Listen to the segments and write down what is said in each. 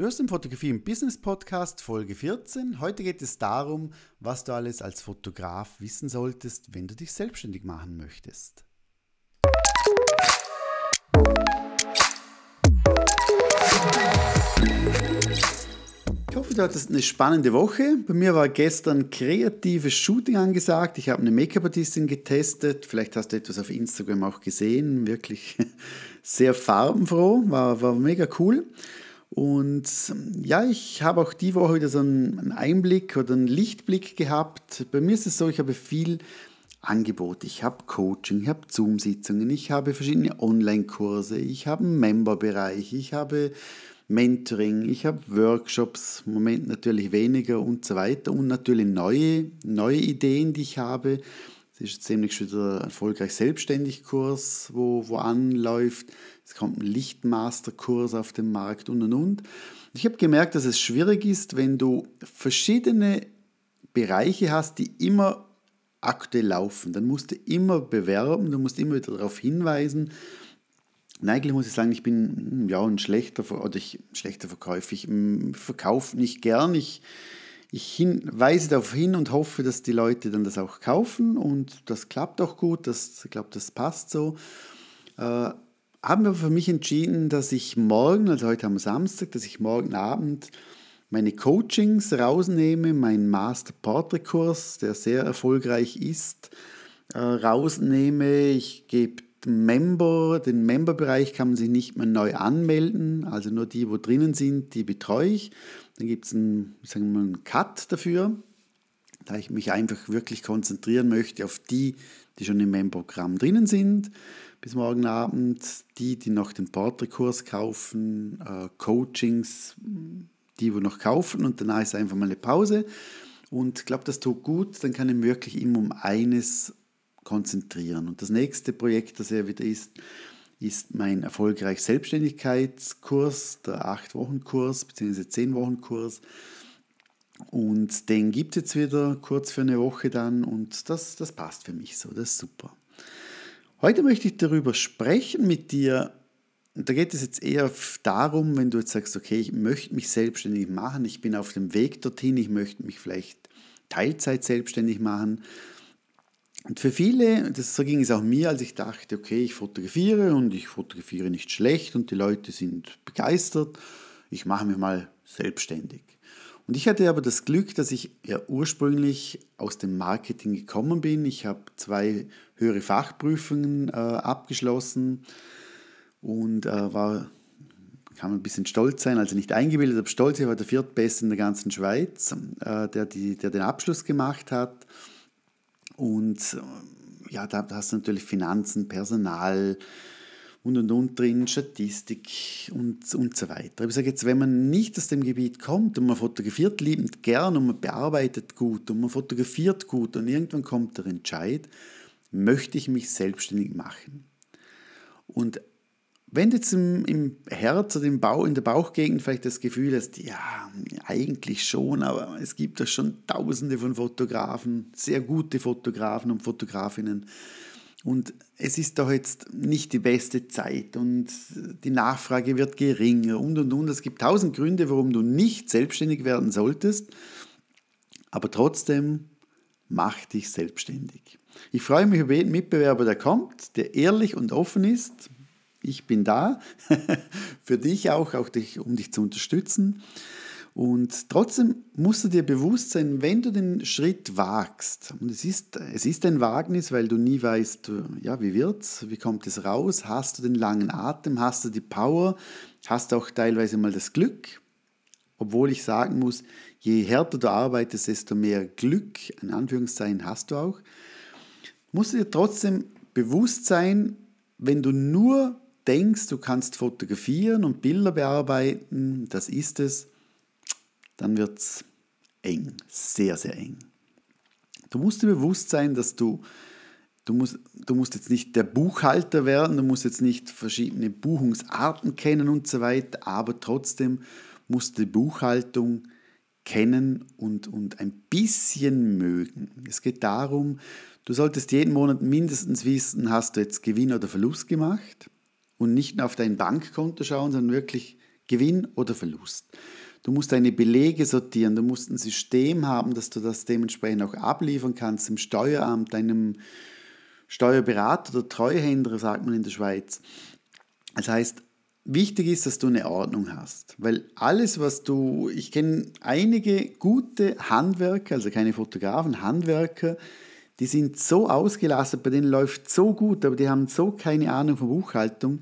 Du hörst den Fotografie im Business Podcast Folge 14. Heute geht es darum, was du alles als Fotograf wissen solltest, wenn du dich selbstständig machen möchtest. Ich hoffe, du hattest eine spannende Woche. Bei mir war gestern kreatives Shooting angesagt. Ich habe eine Make-up-Artistin getestet. Vielleicht hast du etwas auf Instagram auch gesehen. Wirklich sehr farbenfroh. War, war mega cool. Und ja, ich habe auch die Woche wieder so einen Einblick oder einen Lichtblick gehabt. Bei mir ist es so, ich habe viel Angebot. Ich habe Coaching, ich habe Zoom-Sitzungen, ich habe verschiedene Online-Kurse, ich habe einen Member-Bereich, ich habe Mentoring, ich habe Workshops, im Moment natürlich weniger und so weiter und natürlich neue, neue Ideen, die ich habe. Es ist ziemlich wieder erfolgreich selbstständig Kurs, wo, wo anläuft. Es kommt ein Lichtmaster-Kurs auf den Markt und und und. Ich habe gemerkt, dass es schwierig ist, wenn du verschiedene Bereiche hast, die immer aktuell laufen. Dann musst du immer bewerben, du musst immer wieder darauf hinweisen. Eigentlich muss ich sagen, ich bin hm, ja ein schlechter oder ich schlechter Verkäufer. Ich hm, verkaufe nicht gern. Ich, ich hin, weise darauf hin und hoffe, dass die Leute dann das auch kaufen und das klappt auch gut. Das, ich glaube, das passt so. Äh, haben wir für mich entschieden, dass ich morgen, also heute am Samstag, dass ich morgen Abend meine Coachings rausnehme, meinen Master Portrait Kurs, der sehr erfolgreich ist, äh, rausnehme. Ich gebe Member, den Member-Bereich kann man sich nicht mehr neu anmelden, also nur die, wo drinnen sind, die betreue ich. Dann gibt es einen, einen Cut dafür, da ich mich einfach wirklich konzentrieren möchte auf die, die schon im Member-Programm drinnen sind bis morgen Abend. Die, die noch den Portrait-Kurs kaufen, äh, Coachings, die, die noch kaufen und danach ist einfach mal eine Pause. Und ich glaube, das tut gut, dann kann ich mich wirklich immer um eines konzentrieren. Und das nächste Projekt, das er wieder ist, ist mein erfolgreich Selbstständigkeitskurs, der 8-Wochen-Kurs bzw. 10-Wochen-Kurs. Und den gibt es jetzt wieder kurz für eine Woche dann und das, das passt für mich so, das ist super. Heute möchte ich darüber sprechen mit dir. Da geht es jetzt eher darum, wenn du jetzt sagst, okay, ich möchte mich selbstständig machen, ich bin auf dem Weg dorthin, ich möchte mich vielleicht Teilzeit selbstständig machen. Und für viele, das, so ging es auch mir, als ich dachte, okay, ich fotografiere und ich fotografiere nicht schlecht und die Leute sind begeistert, ich mache mich mal selbstständig. Und ich hatte aber das Glück, dass ich ja ursprünglich aus dem Marketing gekommen bin. Ich habe zwei höhere Fachprüfungen äh, abgeschlossen und äh, war, kann man ein bisschen stolz sein, also nicht eingebildet, aber stolz, ich war der viertbeste in der ganzen Schweiz, äh, der, die, der den Abschluss gemacht hat. Und äh, ja, da, da hast du natürlich Finanzen, Personal, und und und drin, Statistik und, und so weiter. Ich sage jetzt, wenn man nicht aus dem Gebiet kommt und man fotografiert liebend gern und man bearbeitet gut und man fotografiert gut und irgendwann kommt der Entscheid, möchte ich mich selbstständig machen. Und wenn du jetzt im, im Herz oder im Bauch, in der Bauchgegend vielleicht das Gefühl hast, ja, eigentlich schon, aber es gibt da schon tausende von Fotografen, sehr gute Fotografen und Fotografinnen, und es ist doch jetzt nicht die beste Zeit und die Nachfrage wird geringer und und und. Es gibt tausend Gründe, warum du nicht selbstständig werden solltest, aber trotzdem mach dich selbstständig. Ich freue mich über jeden Mitbewerber, der kommt, der ehrlich und offen ist. Ich bin da für dich auch, auch dich, um dich zu unterstützen. Und trotzdem musst du dir bewusst sein, wenn du den Schritt wagst, und es ist, es ist ein Wagnis, weil du nie weißt, ja, wie wird's, wie kommt es raus, hast du den langen Atem, hast du die Power, hast du auch teilweise mal das Glück, obwohl ich sagen muss, je härter du arbeitest, desto mehr Glück, in Anführungszeichen, hast du auch, musst du dir trotzdem bewusst sein, wenn du nur denkst, du kannst fotografieren und Bilder bearbeiten, das ist es, dann wird es eng, sehr, sehr eng. Du musst dir bewusst sein, dass du, du musst, du musst jetzt nicht der Buchhalter werden, du musst jetzt nicht verschiedene Buchungsarten kennen und so weiter, aber trotzdem musst du die Buchhaltung kennen und, und ein bisschen mögen. Es geht darum, du solltest jeden Monat mindestens wissen, hast du jetzt Gewinn oder Verlust gemacht und nicht nur auf dein Bankkonto schauen, sondern wirklich Gewinn oder Verlust. Du musst deine Belege sortieren, du musst ein System haben, dass du das dementsprechend auch abliefern kannst im Steueramt, deinem Steuerberater oder Treuhänder, sagt man in der Schweiz. Das heißt, wichtig ist, dass du eine Ordnung hast, weil alles, was du, ich kenne einige gute Handwerker, also keine Fotografen, Handwerker, die sind so ausgelastet, bei denen läuft so gut, aber die haben so keine Ahnung von Buchhaltung,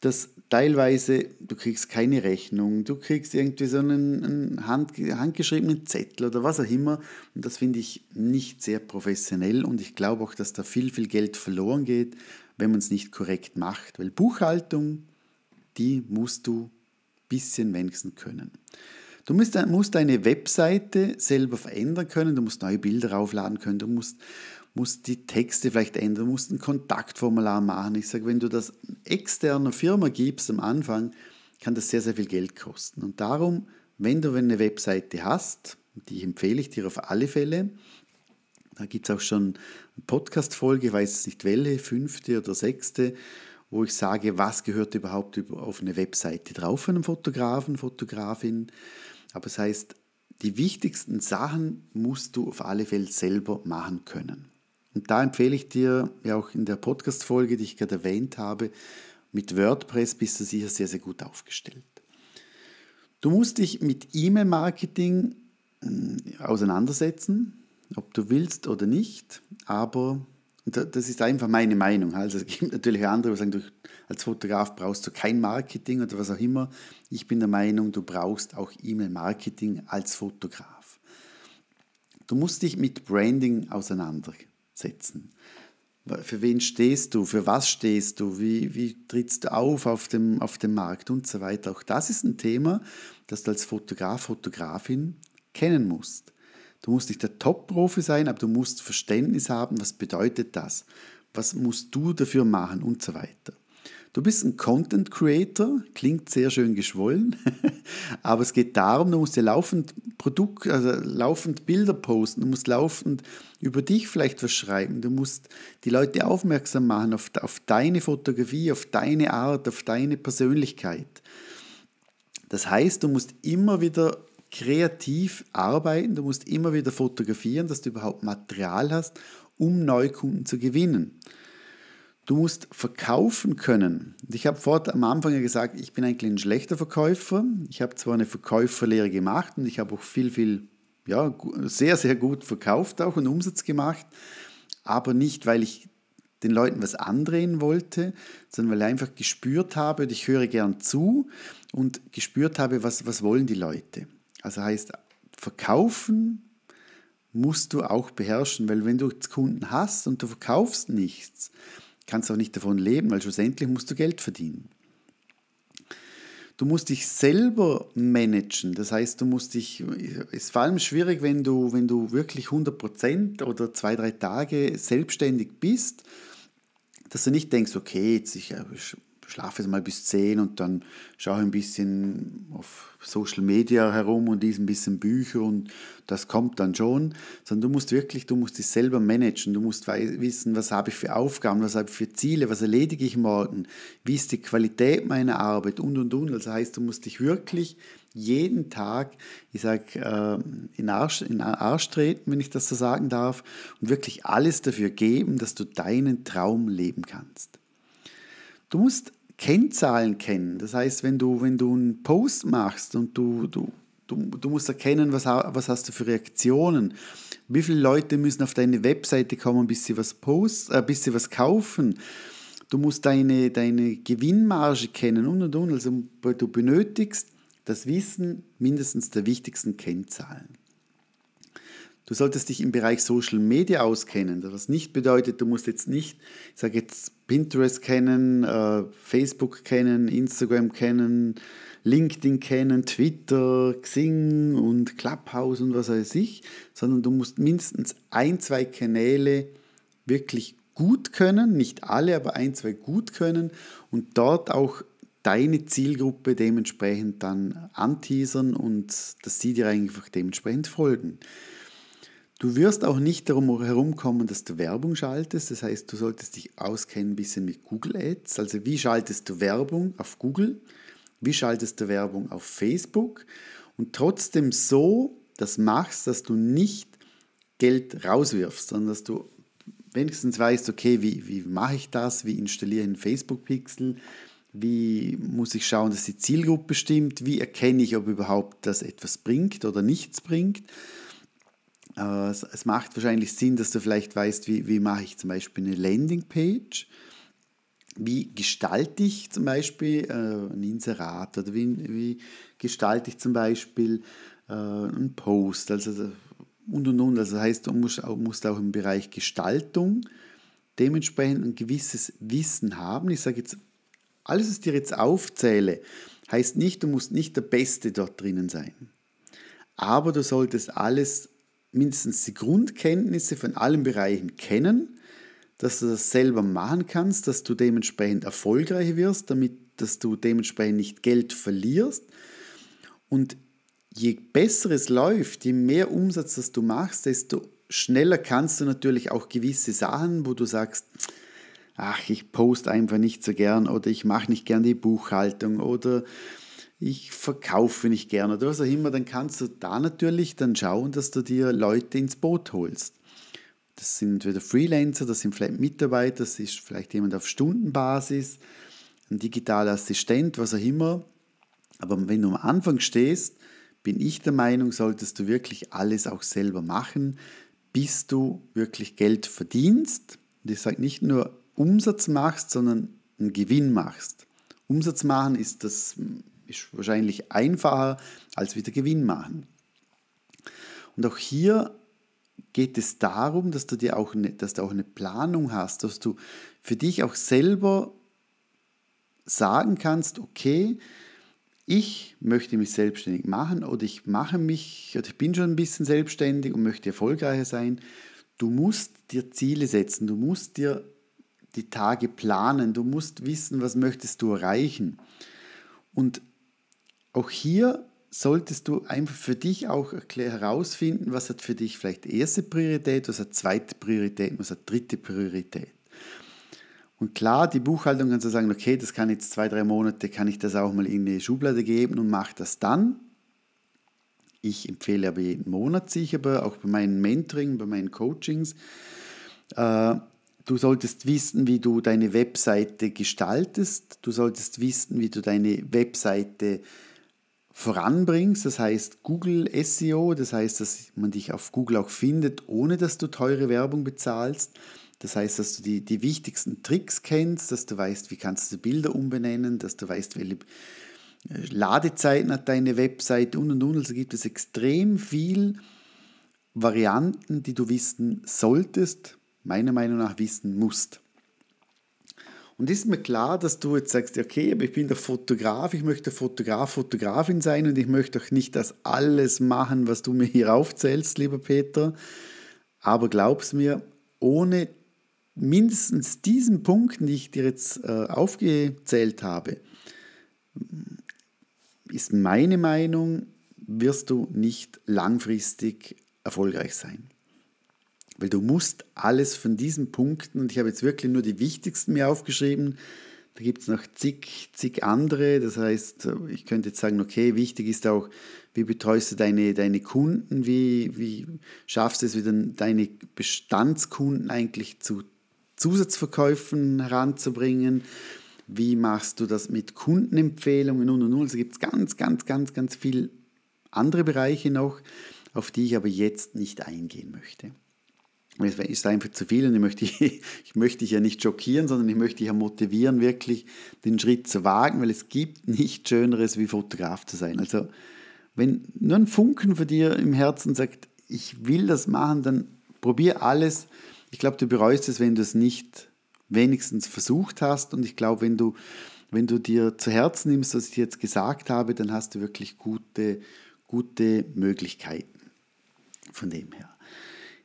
dass teilweise du kriegst keine Rechnung, du kriegst irgendwie so einen, einen hand, handgeschriebenen Zettel oder was auch immer. Und das finde ich nicht sehr professionell und ich glaube auch, dass da viel, viel Geld verloren geht, wenn man es nicht korrekt macht. Weil Buchhaltung, die musst du ein bisschen wenigstens können. Du musst, musst deine Webseite selber verändern können, du musst neue Bilder aufladen können, du musst, musst die Texte vielleicht ändern, musst ein Kontaktformular machen. Ich sage, wenn du das externer Firma gibst am Anfang, kann das sehr, sehr viel Geld kosten. Und darum, wenn du eine Webseite hast, die empfehle ich dir auf alle Fälle, da gibt es auch schon eine Podcast-Folge, ich weiß nicht welche, fünfte oder sechste, wo ich sage, was gehört überhaupt auf eine Webseite drauf von einem Fotografen, Fotografin. Aber das heißt, die wichtigsten Sachen musst du auf alle Fälle selber machen können. Und da empfehle ich dir, ja auch in der Podcast-Folge, die ich gerade erwähnt habe, mit WordPress bist du sicher sehr, sehr gut aufgestellt. Du musst dich mit E-Mail-Marketing hm, auseinandersetzen, ob du willst oder nicht, aber das ist einfach meine Meinung. Also es gibt natürlich andere, die sagen, du als Fotograf brauchst du kein Marketing oder was auch immer. Ich bin der Meinung, du brauchst auch E-Mail-Marketing als Fotograf. Du musst dich mit Branding auseinandersetzen. Für wen stehst du? Für was stehst du? Wie, wie trittst du auf auf dem, auf dem Markt und so weiter? Auch das ist ein Thema, das du als Fotograf, Fotografin kennen musst. Du musst nicht der Top-Profi sein, aber du musst Verständnis haben, was bedeutet das? Was musst du dafür machen und so weiter. Du bist ein Content Creator, klingt sehr schön geschwollen, aber es geht darum, du musst dir laufend Produkt, also laufend Bilder posten, du musst laufend über dich vielleicht was schreiben, du musst die Leute aufmerksam machen auf, auf deine Fotografie, auf deine Art, auf deine Persönlichkeit. Das heißt, du musst immer wieder kreativ arbeiten, du musst immer wieder fotografieren, dass du überhaupt Material hast, um Neukunden zu gewinnen. Du musst verkaufen können. Ich habe vor am Anfang ja gesagt, ich bin eigentlich ein schlechter Verkäufer. Ich habe zwar eine Verkäuferlehre gemacht und ich habe auch viel, viel, ja, sehr, sehr gut verkauft auch und Umsatz gemacht, aber nicht, weil ich den Leuten was andrehen wollte, sondern weil ich einfach gespürt habe und ich höre gern zu und gespürt habe, was, was wollen die Leute. Also heißt, verkaufen musst du auch beherrschen, weil wenn du Kunden hast und du verkaufst nichts, kannst auch nicht davon leben, weil schlussendlich musst du Geld verdienen. Du musst dich selber managen, das heißt, du musst dich, es ist vor allem schwierig, wenn du, wenn du wirklich 100% oder zwei, drei Tage selbstständig bist, dass du nicht denkst, okay, jetzt ich schlafe mal bis 10 und dann schaue ein bisschen auf Social Media herum und lese ein bisschen Bücher und das kommt dann schon, sondern du musst wirklich, du musst dich selber managen, du musst wissen, was habe ich für Aufgaben, was habe ich für Ziele, was erledige ich morgen, wie ist die Qualität meiner Arbeit und und und. Also heißt, du musst dich wirklich jeden Tag, ich sage, äh, in, Arsch, in Arsch treten, wenn ich das so sagen darf, und wirklich alles dafür geben, dass du deinen Traum leben kannst. Du musst Kennzahlen kennen. Das heißt, wenn du, wenn du einen Post machst und du, du, du, du musst erkennen, was, was hast du für Reaktionen, wie viele Leute müssen auf deine Webseite kommen, bis sie was posten, äh, bis sie was kaufen. Du musst deine, deine Gewinnmarge kennen und und und. Also du benötigst das Wissen mindestens der wichtigsten Kennzahlen. Du solltest dich im Bereich Social Media auskennen, was nicht bedeutet, du musst jetzt nicht, ich sage jetzt Pinterest kennen, äh, Facebook kennen, Instagram kennen, LinkedIn kennen, Twitter, Xing und Clubhouse und was weiß ich, sondern du musst mindestens ein, zwei Kanäle wirklich gut können, nicht alle, aber ein, zwei gut können und dort auch deine Zielgruppe dementsprechend dann anteasern und dass sie dir einfach dementsprechend folgen. Du wirst auch nicht darum herumkommen, dass du Werbung schaltest. Das heißt, du solltest dich auskennen ein bisschen mit Google Ads. Also wie schaltest du Werbung auf Google? Wie schaltest du Werbung auf Facebook und trotzdem so das machst, dass du nicht Geld rauswirfst, sondern dass du wenigstens weißt, okay, wie, wie mache ich das, wie installiere ich einen Facebook-Pixel, wie muss ich schauen, dass die Zielgruppe stimmt, wie erkenne ich, ob überhaupt das etwas bringt oder nichts bringt. Äh, es macht wahrscheinlich Sinn, dass du vielleicht weißt, wie, wie mache ich zum Beispiel eine Landingpage, wie gestalte ich zum Beispiel äh, ein Inserat oder wie, wie gestalte ich zum Beispiel äh, einen Post, also und und und. Also das heißt, du musst, musst auch im Bereich Gestaltung dementsprechend ein gewisses Wissen haben. Ich sage jetzt, alles, was ich dir jetzt aufzähle, heißt nicht, du musst nicht der Beste dort drinnen sein. Aber du solltest alles, mindestens die Grundkenntnisse von allen Bereichen kennen, dass du das selber machen kannst, dass du dementsprechend erfolgreich wirst, damit dass du dementsprechend nicht Geld verlierst. Und je besser es läuft, je mehr Umsatz das du machst, desto schneller kannst du natürlich auch gewisse Sachen, wo du sagst, ach, ich poste einfach nicht so gern oder ich mache nicht gern die Buchhaltung oder ich verkaufe nicht gern oder was auch immer, dann kannst du da natürlich dann schauen, dass du dir Leute ins Boot holst. Das sind entweder Freelancer, das sind vielleicht Mitarbeiter, das ist vielleicht jemand auf Stundenbasis, ein digitaler Assistent, was auch immer. Aber wenn du am Anfang stehst, bin ich der Meinung, solltest du wirklich alles auch selber machen, bis du wirklich Geld verdienst. Und ich sage nicht nur Umsatz machst, sondern einen Gewinn machst. Umsatz machen ist, das, ist wahrscheinlich einfacher als wieder Gewinn machen. Und auch hier geht es darum, dass du dir auch eine, dass du auch eine Planung hast, dass du für dich auch selber sagen kannst, okay, ich möchte mich selbstständig machen oder ich mache mich oder ich bin schon ein bisschen selbstständig und möchte erfolgreicher sein. Du musst dir Ziele setzen, du musst dir die Tage planen, du musst wissen, was möchtest du erreichen. Und auch hier solltest du einfach für dich auch herausfinden, was hat für dich vielleicht erste Priorität, was hat zweite Priorität, was hat dritte Priorität. Und klar, die Buchhaltung kannst du sagen, okay, das kann jetzt zwei, drei Monate, kann ich das auch mal in eine Schublade geben und mache das dann. Ich empfehle aber jeden Monat sich, aber auch bei meinen Mentoring, bei meinen Coachings. Äh, du solltest wissen, wie du deine Webseite gestaltest. Du solltest wissen, wie du deine Webseite voranbringst. Das heißt Google SEO, das heißt, dass man dich auf Google auch findet, ohne dass du teure Werbung bezahlst. Das heißt, dass du die, die wichtigsten Tricks kennst, dass du weißt, wie kannst du Bilder umbenennen, dass du weißt, welche äh, Ladezeiten hat deine Webseite und und und. Also gibt es extrem viel Varianten, die du wissen solltest, meiner Meinung nach wissen musst. Und ist mir klar, dass du jetzt sagst, okay, aber ich bin der Fotograf, ich möchte Fotograf, Fotografin sein und ich möchte auch nicht das alles machen, was du mir hier aufzählst, lieber Peter. Aber glaub's mir, ohne mindestens diesen Punkten, die ich dir jetzt äh, aufgezählt habe, ist meine Meinung, wirst du nicht langfristig erfolgreich sein. Weil du musst alles von diesen Punkten, und ich habe jetzt wirklich nur die wichtigsten mir aufgeschrieben, da gibt es noch zig, zig andere. Das heißt, ich könnte jetzt sagen, okay, wichtig ist auch, wie betreust du deine, deine Kunden, wie, wie schaffst du es wieder, deine Bestandskunden eigentlich zu Zusatzverkäufen heranzubringen? Wie machst du das mit Kundenempfehlungen und und und? Also gibt es ganz, ganz, ganz, ganz viele andere Bereiche noch, auf die ich aber jetzt nicht eingehen möchte. Es ist einfach zu viel und ich möchte, ich möchte dich ja nicht schockieren, sondern ich möchte dich ja motivieren, wirklich den Schritt zu wagen, weil es gibt nichts Schöneres, wie Fotograf zu sein. Also wenn nur ein Funken für dir im Herzen sagt, ich will das machen, dann probier alles, ich glaube, du bereust es, wenn du es nicht wenigstens versucht hast. Und ich glaube, wenn du, wenn du dir zu Herzen nimmst, was ich jetzt gesagt habe, dann hast du wirklich gute, gute Möglichkeiten von dem her.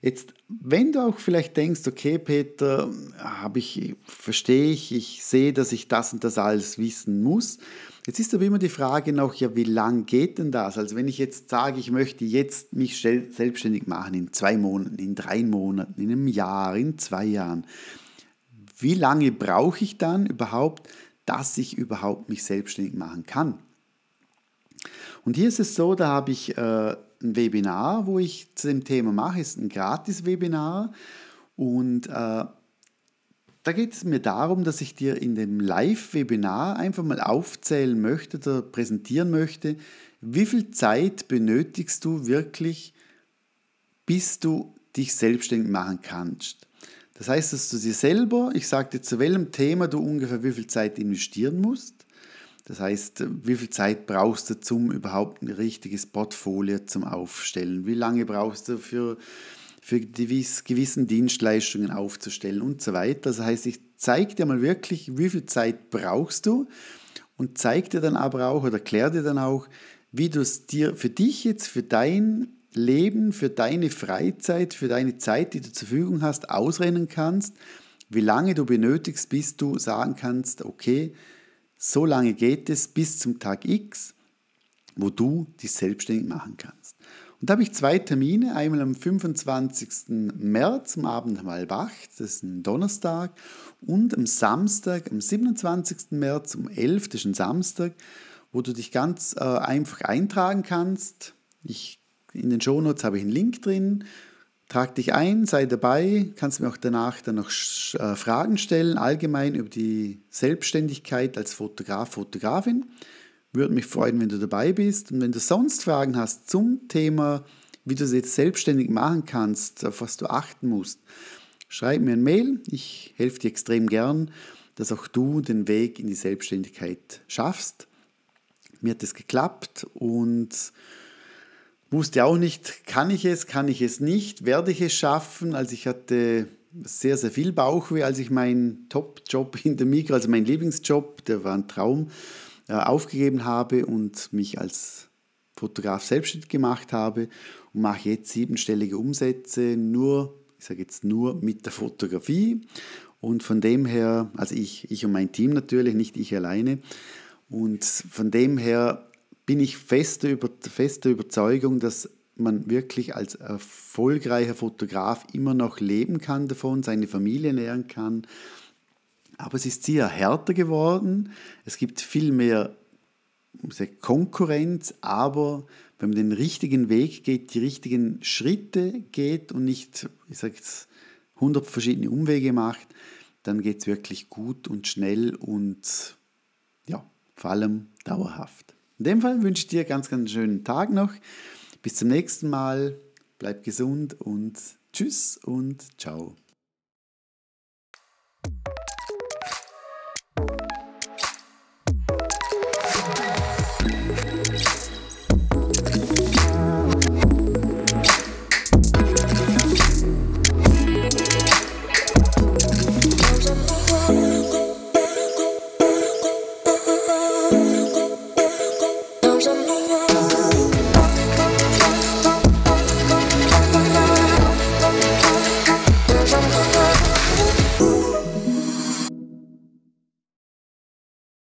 Jetzt, wenn du auch vielleicht denkst, okay, Peter, habe ich, verstehe ich, ich sehe, dass ich das und das alles wissen muss, Jetzt ist aber immer die Frage noch, ja, wie lang geht denn das? Also wenn ich jetzt sage, ich möchte jetzt mich selbstständig machen in zwei Monaten, in drei Monaten, in einem Jahr, in zwei Jahren, wie lange brauche ich dann überhaupt, dass ich überhaupt mich selbstständig machen kann? Und hier ist es so, da habe ich äh, ein Webinar, wo ich zu dem Thema mache, ist ein Gratis-Webinar. Und äh, da geht es mir darum, dass ich dir in dem Live-Webinar einfach mal aufzählen möchte oder präsentieren möchte, wie viel Zeit benötigst du wirklich, bis du dich selbstständig machen kannst. Das heißt, dass du dir selber, ich sage dir, zu welchem Thema du ungefähr wie viel Zeit investieren musst. Das heißt, wie viel Zeit brauchst du, zum überhaupt ein richtiges Portfolio zum Aufstellen? Wie lange brauchst du für, für gewiss, gewissen Dienstleistungen aufzustellen und so weiter? Das heißt, ich zeige dir mal wirklich, wie viel Zeit brauchst du und zeige dir dann aber auch oder erkläre dir dann auch, wie du es dir für dich jetzt, für dein Leben, für deine Freizeit, für deine Zeit, die du zur Verfügung hast, ausrennen kannst, wie lange du benötigst, bis du sagen kannst, okay, so lange geht es bis zum Tag X, wo du dich selbstständig machen kannst. Und da habe ich zwei Termine, einmal am 25. März am Abend um halb acht, das ist ein Donnerstag, und am Samstag, am 27. März um 11, das ist ein Samstag, wo du dich ganz äh, einfach eintragen kannst. Ich, in den Shownotes habe ich einen Link drin. Trag dich ein, sei dabei, kannst mir auch danach dann noch äh, Fragen stellen, allgemein über die Selbstständigkeit als Fotograf, Fotografin. Würde mich freuen, wenn du dabei bist. Und wenn du sonst Fragen hast zum Thema, wie du es jetzt selbstständig machen kannst, auf was du achten musst, schreib mir ein Mail. Ich helfe dir extrem gern, dass auch du den Weg in die Selbstständigkeit schaffst. Mir hat es geklappt und Wusste auch nicht, kann ich es, kann ich es nicht, werde ich es schaffen. Also ich hatte sehr, sehr viel Bauchweh, als ich meinen Top-Job in der Migros, also meinen Lieblingsjob, der war ein Traum, äh, aufgegeben habe und mich als Fotograf selbstständig gemacht habe und mache jetzt siebenstellige Umsätze nur, ich sage jetzt nur mit der Fotografie. Und von dem her, also ich, ich und mein Team natürlich, nicht ich alleine. Und von dem her bin ich fester, über, fester Überzeugung, dass man wirklich als erfolgreicher Fotograf immer noch leben kann davon, seine Familie nähern kann. Aber es ist sehr härter geworden. Es gibt viel mehr Konkurrenz, aber wenn man den richtigen Weg geht, die richtigen Schritte geht und nicht, ich sage jetzt, 100 verschiedene Umwege macht, dann geht es wirklich gut und schnell und ja, vor allem dauerhaft. In dem Fall wünsche ich dir ganz, ganz schönen Tag noch. Bis zum nächsten Mal. Bleib gesund und tschüss und ciao.